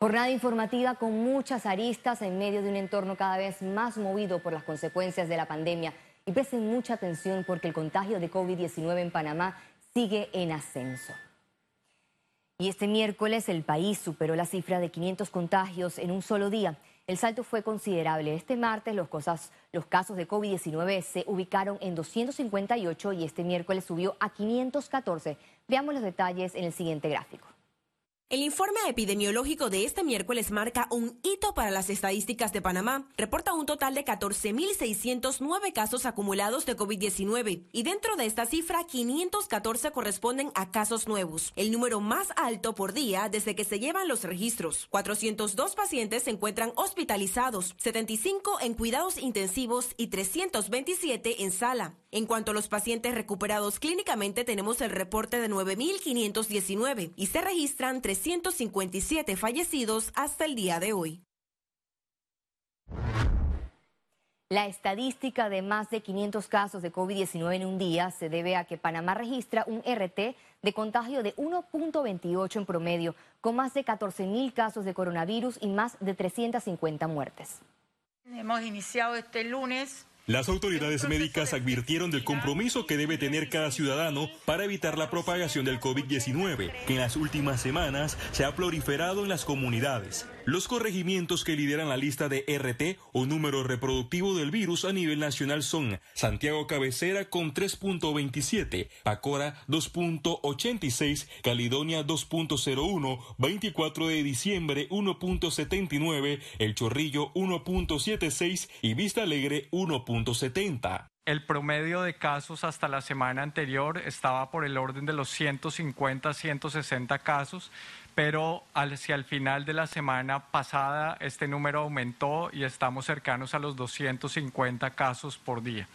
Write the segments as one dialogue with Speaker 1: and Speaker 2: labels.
Speaker 1: Jornada informativa con muchas aristas en medio de un entorno cada vez más movido por las consecuencias de la pandemia. Y presten mucha atención porque el contagio de COVID-19 en Panamá sigue en ascenso. Y este miércoles el país superó la cifra de 500 contagios en un solo día. El salto fue considerable. Este martes los, los casos de COVID-19 se ubicaron en 258 y este miércoles subió a 514. Veamos los detalles en el siguiente gráfico.
Speaker 2: El informe epidemiológico de este miércoles marca un hito para las estadísticas de Panamá. Reporta un total de 14.609 casos acumulados de COVID-19 y dentro de esta cifra 514 corresponden a casos nuevos, el número más alto por día desde que se llevan los registros. 402 pacientes se encuentran hospitalizados, 75 en cuidados intensivos y 327 en sala. En cuanto a los pacientes recuperados clínicamente, tenemos el reporte de 9.519 y se registran 357 fallecidos hasta el día de hoy.
Speaker 1: La estadística de más de 500 casos de COVID-19 en un día se debe a que Panamá registra un RT de contagio de 1.28 en promedio, con más de 14.000 casos de coronavirus y más de 350 muertes.
Speaker 3: Hemos iniciado este lunes
Speaker 4: las autoridades médicas advirtieron del compromiso que debe tener cada ciudadano para evitar la propagación del COVID-19, que en las últimas semanas se ha proliferado en las comunidades. Los corregimientos que lideran la lista de RT o número reproductivo del virus a nivel nacional son Santiago Cabecera con 3.27, Pacora 2.86, Caledonia 2.01, 24 de diciembre 1.79, El Chorrillo 1.76 y Vista Alegre 1.70.
Speaker 5: El promedio de casos hasta la semana anterior estaba por el orden de los 150, 160 casos pero hacia el final de la semana pasada este número aumentó y estamos cercanos a los 250 casos por día.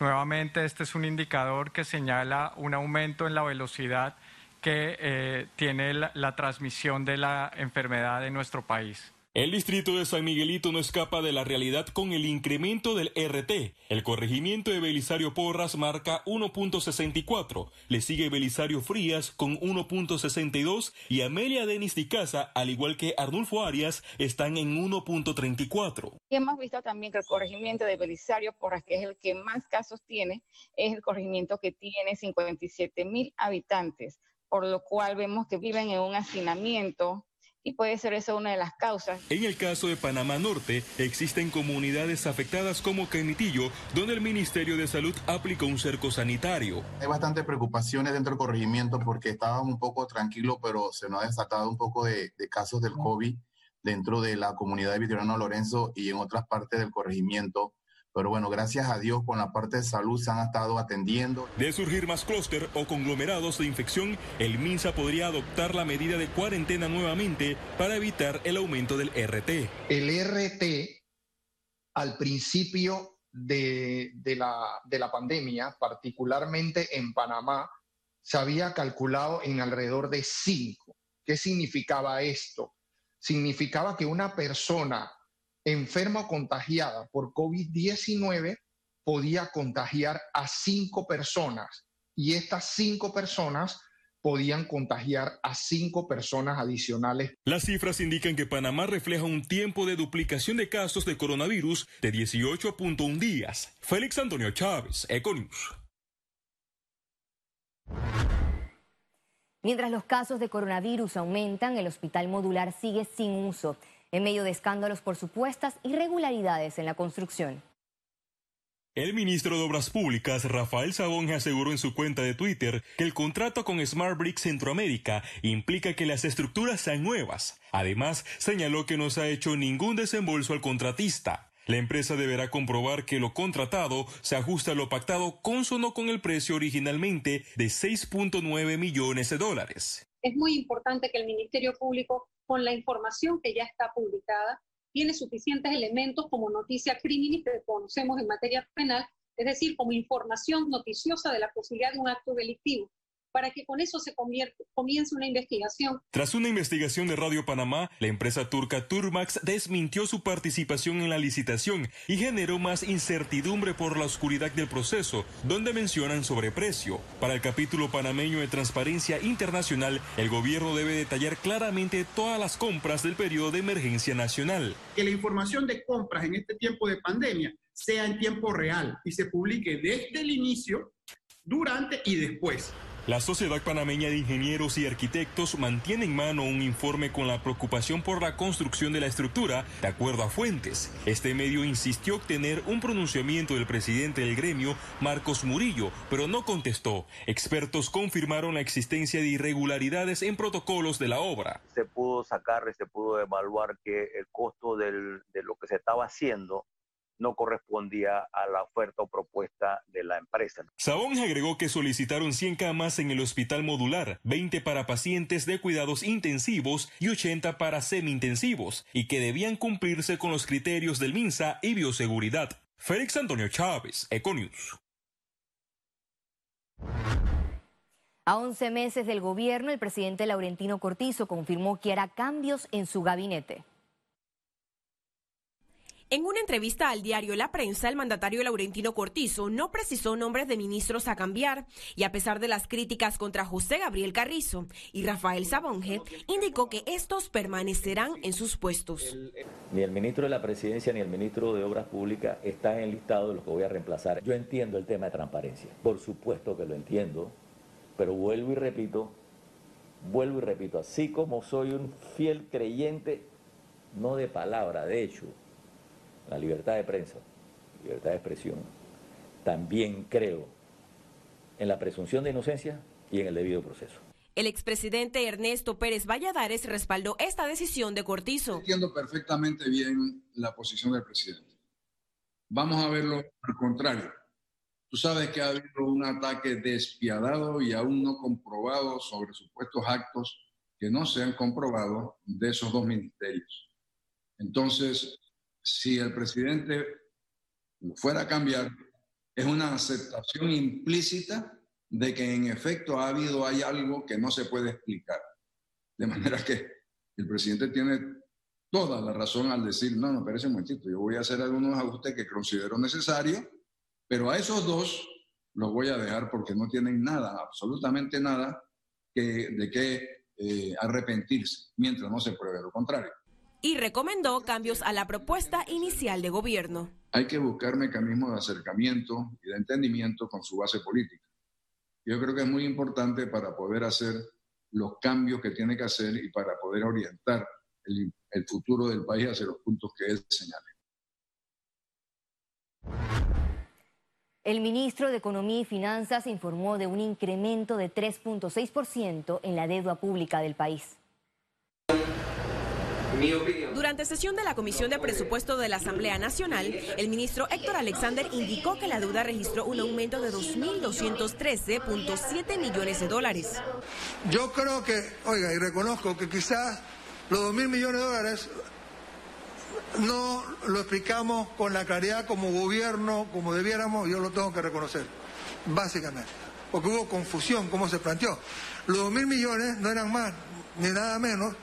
Speaker 5: Nuevamente, este es un indicador que señala un aumento en la velocidad que eh, tiene la transmisión de la enfermedad en nuestro país.
Speaker 4: El distrito de San Miguelito no escapa de la realidad con el incremento del RT. El corregimiento de Belisario Porras marca 1.64, le sigue Belisario Frías con 1.62 y Amelia Denis Casa, al igual que Arnulfo Arias, están en 1.34.
Speaker 6: Hemos visto también que el corregimiento de Belisario Porras, que es el que más casos tiene, es el corregimiento que tiene 57 mil habitantes, por lo cual vemos que viven en un hacinamiento y puede ser eso una de las causas.
Speaker 4: En el caso de Panamá Norte, existen comunidades afectadas como Caimitillo, donde el Ministerio de Salud aplicó un cerco sanitario.
Speaker 7: Hay bastantes preocupaciones dentro del corregimiento porque estábamos un poco tranquilos, pero se nos ha desatado un poco de, casos del COVID dentro de la comunidad de Vitoriano Lorenzo y en otras partes del corregimiento. Pero bueno, gracias a Dios con la parte de salud se han estado atendiendo.
Speaker 4: De surgir más clúster o conglomerados de infección, el MINSA podría adoptar la medida de cuarentena nuevamente para evitar el aumento del RT.
Speaker 8: El RT al principio de, la, de la pandemia, particularmente en Panamá, se había calculado en alrededor de 5. ¿Qué significaba esto? Significaba que una persona enferma o contagiada por COVID-19 podía contagiar a cinco personas y estas cinco personas podían contagiar a cinco personas adicionales.
Speaker 4: Las cifras indican que Panamá refleja un tiempo de duplicación de casos de coronavirus de 18.1 días. Félix Antonio Chávez, Econius.
Speaker 1: Mientras los casos de coronavirus aumentan, el hospital modular sigue sin uso en medio de escándalos por supuestas irregularidades en la construcción.
Speaker 4: El ministro de Obras Públicas, Rafael Sabón, aseguró en su cuenta de Twitter que el contrato con Smart Brick Centroamérica implica que las estructuras sean nuevas. Además, señaló que no se ha hecho ningún desembolso al contratista. La empresa deberá comprobar que lo contratado se ajusta a lo pactado consono con el precio originalmente de 6.9 millones de dólares.
Speaker 9: Es muy importante que el Ministerio Público con la información que ya está publicada, tiene suficientes elementos como noticia criminis que conocemos en materia penal, es decir, como información noticiosa de la posibilidad de un acto delictivo. Para que con eso se comience una investigación.
Speaker 4: Tras una investigación de Radio Panamá, la empresa turca Turmax desmintió su participación en la licitación y generó más incertidumbre por la oscuridad del proceso, donde mencionan sobreprecio. Para el capítulo panameño de Transparencia Internacional, el gobierno debe detallar claramente todas las compras del periodo de emergencia nacional.
Speaker 10: Que la información de compras en este tiempo de pandemia sea en tiempo real y se publique desde el inicio, durante y después.
Speaker 4: La Sociedad Panameña de Ingenieros y Arquitectos mantiene en mano un informe con la preocupación por la construcción de la estructura, de acuerdo a fuentes. Este medio insistió obtener un pronunciamiento del presidente del gremio, Marcos Murillo, pero no contestó. Expertos confirmaron la existencia de irregularidades en protocolos de la obra.
Speaker 11: Se pudo sacar, se pudo evaluar que el costo de lo que se estaba haciendo no correspondía a la oferta o propuesta de la empresa.
Speaker 4: Sabón agregó que solicitaron 100 camas en el hospital modular, 20 para pacientes de cuidados intensivos y 80 para semi-intensivos, y que debían cumplirse con los criterios del MINSA y bioseguridad. Félix Antonio Chávez, Econius.
Speaker 1: A 11 meses del gobierno, el presidente Laurentino Cortizo confirmó que hará cambios en su gabinete.
Speaker 2: En una entrevista al diario La Prensa, el mandatario Laurentino Cortizo no precisó nombres de ministros a cambiar y a pesar de las críticas contra José Gabriel Carrizo y Rafael Sabonge, indicó que estos permanecerán en sus puestos.
Speaker 11: Ni el ministro de la Presidencia ni el ministro de Obras Públicas están en el listado de los que voy a reemplazar. Yo entiendo el tema de transparencia, por supuesto que lo entiendo, pero vuelvo y repito, vuelvo y repito, así como soy un fiel creyente, no de palabra, de hecho, la libertad de prensa, libertad de expresión, también creo en la presunción de inocencia y en el debido proceso.
Speaker 2: El expresidente Ernesto Pérez Valladares respaldó esta decisión de Cortizo.
Speaker 12: Entiendo perfectamente bien la posición del presidente. Vamos a verlo al contrario. Tú sabes que ha habido un ataque despiadado y aún no comprobado sobre supuestos actos que no se han comprobado de esos dos ministerios. Entonces, si el presidente fuera a cambiar, es una aceptación implícita de que en efecto ha habido, hay algo que no se puede explicar. De manera que el presidente tiene toda la razón al decir, no, no, parece un momentito, yo voy a hacer algunos ajustes que considero necesarios, pero a esos dos los voy a dejar porque no tienen nada, absolutamente nada, de qué eh, arrepentirse mientras no se pruebe lo contrario
Speaker 2: y recomendó cambios a la propuesta inicial de gobierno.
Speaker 12: Hay que buscar mecanismos de acercamiento y de entendimiento con su base política. Yo creo que es muy importante para poder hacer los cambios que tiene que hacer y para poder orientar el, el futuro del país hacia los puntos que él señale.
Speaker 1: El ministro de Economía y Finanzas informó de un incremento de 3.6% en la deuda pública del país.
Speaker 2: Durante sesión de la Comisión de Presupuesto de la Asamblea Nacional, el ministro Héctor Alexander indicó que la deuda registró un aumento de 2.213.7 millones de dólares.
Speaker 13: Yo creo que, oiga, y reconozco que quizás los 2.000 millones de dólares no lo explicamos con la claridad como gobierno, como debiéramos, yo lo tengo que reconocer, básicamente, porque hubo confusión, como se planteó. Los 2.000 millones no eran más ni nada menos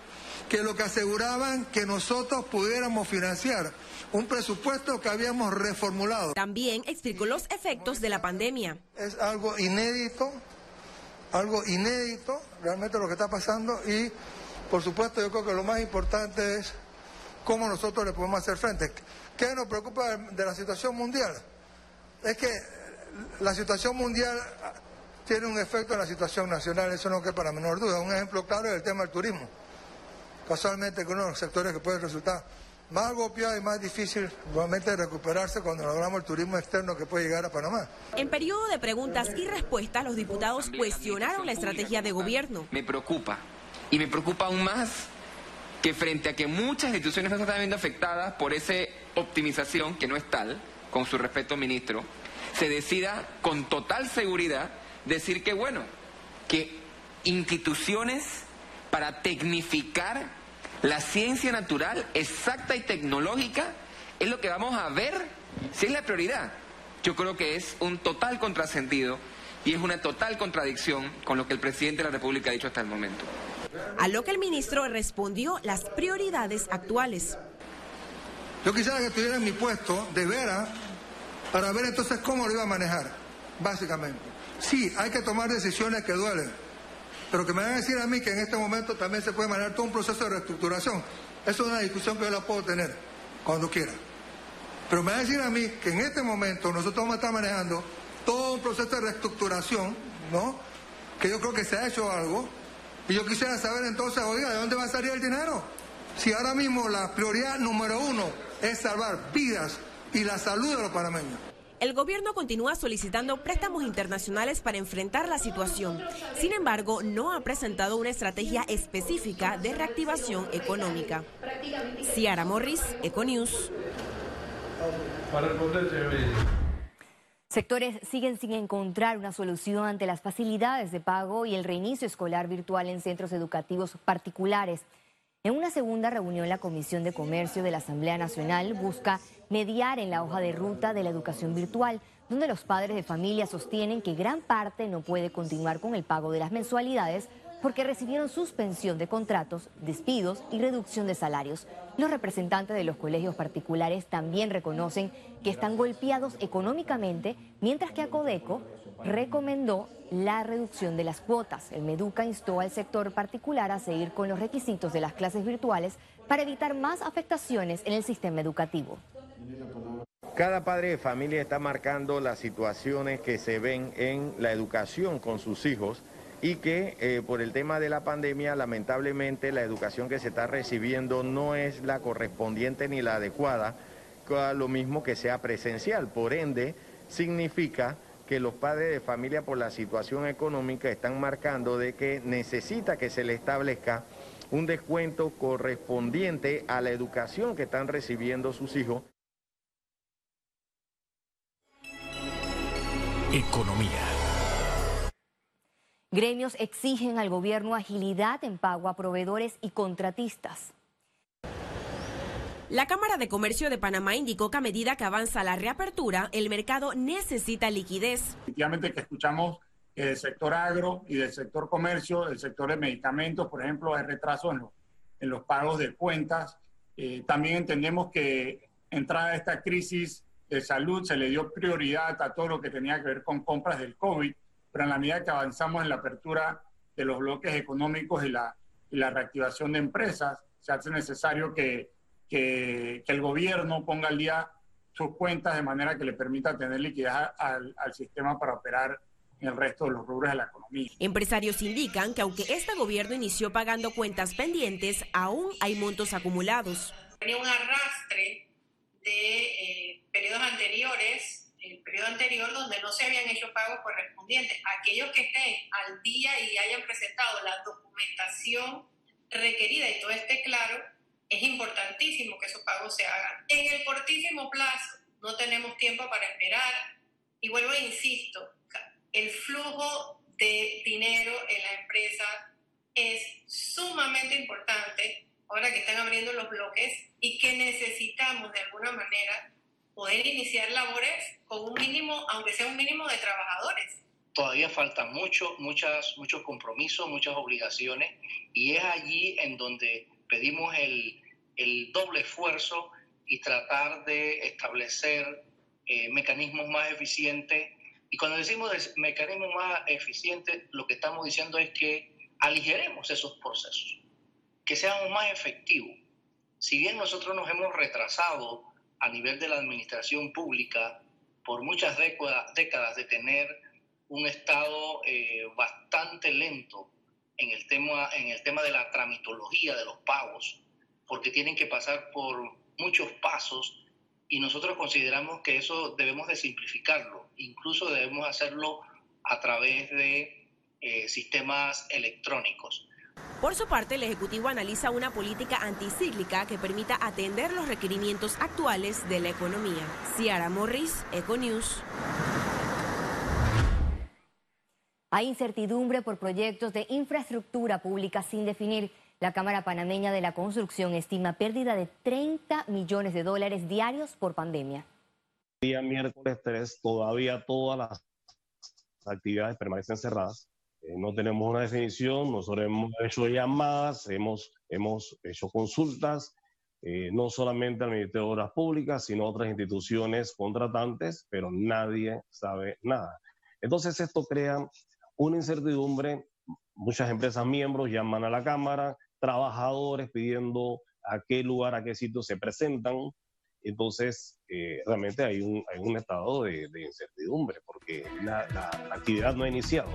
Speaker 13: que lo que aseguraban que nosotros pudiéramos financiar un presupuesto que habíamos reformulado.
Speaker 2: También explicó los efectos de la pandemia.
Speaker 13: Es algo inédito, algo inédito, realmente lo que está pasando y por supuesto yo creo que lo más importante es cómo nosotros le podemos hacer frente. ¿Qué nos preocupa de la situación mundial? Es que la situación mundial tiene un efecto en la situación nacional, eso no queda para menor duda. Un ejemplo claro es el tema del turismo casualmente con uno de los sectores que pueden resultar más golpeado y más difícil nuevamente recuperarse cuando logramos el turismo externo que puede llegar a Panamá.
Speaker 2: En periodo de preguntas y respuestas, los diputados cuestionaron la estrategia de gobierno.
Speaker 14: Me preocupa, y me preocupa aún más que frente a que muchas instituciones no se están viendo afectadas por esa optimización, que no es tal, con su respeto, ministro, se decida con total seguridad decir que, bueno, que instituciones para tecnificar la ciencia natural exacta y tecnológica es lo que vamos a ver si es la prioridad. Yo creo que es un total contrasentido y es una total contradicción con lo que el presidente de la República ha dicho hasta el momento.
Speaker 2: A lo que el ministro respondió las prioridades actuales.
Speaker 13: Yo quisiera que estuviera en mi puesto de veras para ver entonces cómo lo iba a manejar, básicamente. Sí, hay que tomar decisiones que duelen, pero que me van a decir a mí que en este momento también se puede manejar todo un proceso de reestructuración. Eso es una discusión que yo la puedo tener cuando quiera. Pero me van a decir a mí que en este momento nosotros vamos a estar manejando todo un proceso de reestructuración, ¿no? Que yo creo que se ha hecho algo. Y yo quisiera saber entonces, oiga, ¿de dónde va a salir el dinero? Si ahora mismo la prioridad número uno es salvar vidas y la salud de los panameños.
Speaker 2: El gobierno continúa solicitando préstamos internacionales para enfrentar la situación. Sin embargo, no ha presentado una estrategia específica de reactivación económica. Ciara Morris, Econews.
Speaker 1: Sectores siguen sin encontrar una solución ante las facilidades de pago y el reinicio escolar virtual en centros educativos particulares. En una segunda reunión, la Comisión de Comercio de la Asamblea Nacional busca mediar en la hoja de ruta de la educación virtual, donde los padres de familia sostienen que gran parte no puede continuar con el pago de las mensualidades porque recibieron suspensión de contratos, despidos y reducción de salarios. Los representantes de los colegios particulares también reconocen que están golpeados económicamente, mientras que Acodeco recomendó la reducción de las cuotas. El Meduca instó al sector particular a seguir con los requisitos de las clases virtuales para evitar más afectaciones en el sistema educativo.
Speaker 15: Cada padre de familia está marcando las situaciones que se ven en la educación con sus hijos y que eh, por el tema de la pandemia lamentablemente la educación que se está recibiendo no es la correspondiente ni la adecuada, lo mismo que sea presencial. Por ende, significa que los padres de familia por la situación económica están marcando de que necesita que se le establezca un descuento correspondiente a la educación que están recibiendo sus hijos.
Speaker 1: Economía. Gremios exigen al gobierno agilidad en pago a proveedores y contratistas.
Speaker 2: La Cámara de Comercio de Panamá indicó que a medida que avanza la reapertura, el mercado necesita liquidez.
Speaker 10: Efectivamente que escuchamos que del sector agro y del sector comercio, del sector de medicamentos, por ejemplo, hay retrasos en, los pagos de cuentas. Eh, también entendemos que entrada esta crisis de salud se le dio prioridad a todo lo que tenía que ver con compras del COVID, pero en la medida que avanzamos en la apertura de los bloques económicos y la, y la reactivación de empresas, se hace necesario que que, el gobierno ponga al día sus cuentas de manera que le permita tener liquidez al, al sistema para operar en el resto de los rubros de la economía.
Speaker 2: Empresarios indican que aunque este gobierno inició pagando cuentas pendientes, aún hay montos acumulados.
Speaker 16: Tenía un arrastre de eh, periodos anteriores, el periodo anterior donde no se habían hecho pagos correspondientes. Aquellos que estén al día y hayan presentado la documentación requerida y todo esté claro, es importantísimo que esos pagos se hagan. En el cortísimo plazo no tenemos tiempo para esperar y vuelvo e insisto, el flujo de dinero en la empresa es sumamente importante ahora que están abriendo los bloques y que necesitamos de alguna manera poder iniciar labores con un mínimo, aunque sea un mínimo de trabajadores.
Speaker 17: Todavía faltan mucho, muchas, muchos compromisos, muchas obligaciones y es allí en donde pedimos el, doble esfuerzo y tratar de establecer eh, mecanismos más eficientes. Y cuando decimos mecanismos más eficientes, lo que estamos diciendo es que aligeremos esos procesos, que sean más efectivos. Si bien nosotros nos hemos retrasado a nivel de la administración pública por muchas décadas de tener un estado eh, bastante lento en el, tema, en el tema de la tramitología de los pagos, porque tienen que pasar por muchos pasos y nosotros consideramos que eso debemos de simplificarlo, incluso debemos hacerlo a través de eh, sistemas electrónicos.
Speaker 2: Por su parte, el Ejecutivo analiza una política anticíclica que permita atender los requerimientos actuales de la economía. Ciara Morris, Econews.
Speaker 1: Hay incertidumbre por proyectos de infraestructura pública sin definir. La Cámara Panameña de la Construcción estima pérdida de 30 millones de dólares diarios por pandemia.
Speaker 18: Día miércoles 3, todavía todas las actividades permanecen cerradas. Eh, no tenemos una definición, nosotros hemos hecho llamadas, hemos, hemos hecho consultas, eh, no solamente al Ministerio de Obras Públicas, sino a otras instituciones contratantes, pero nadie sabe nada. Entonces esto crea una incertidumbre, muchas empresas miembros llaman a la Cámara, trabajadores pidiendo a qué lugar, a qué sitio se presentan, entonces, eh, realmente hay un, hay un estado de, incertidumbre porque la actividad no ha iniciado.